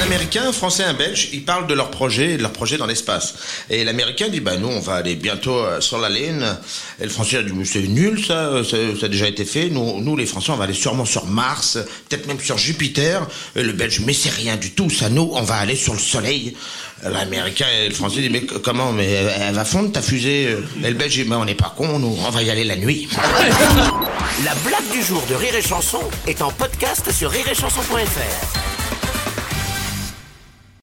Un Américain, un Français, un Belge, ils parlent de leur projet, de leur projet dans l'espace. Et l'Américain dit, bah nous, on va aller bientôt euh, sur la Lune. Et le Français dit, c'est nul, ça, euh, ça, ça a déjà été fait. Nous, nous, les Français, on va aller sûrement sur Mars, peut-être même sur Jupiter. Et le Belge, mais c'est rien du tout, ça, nous, on va aller sur le Soleil. L'Américain et le Français disent, mais comment, mais elle elle va fondre ta fusée Et le Belge dit, mais on n'est pas con, nous, on va y aller la nuit. La blague du jour de Rire et Chanson est en podcast sur rireetchanson.fr.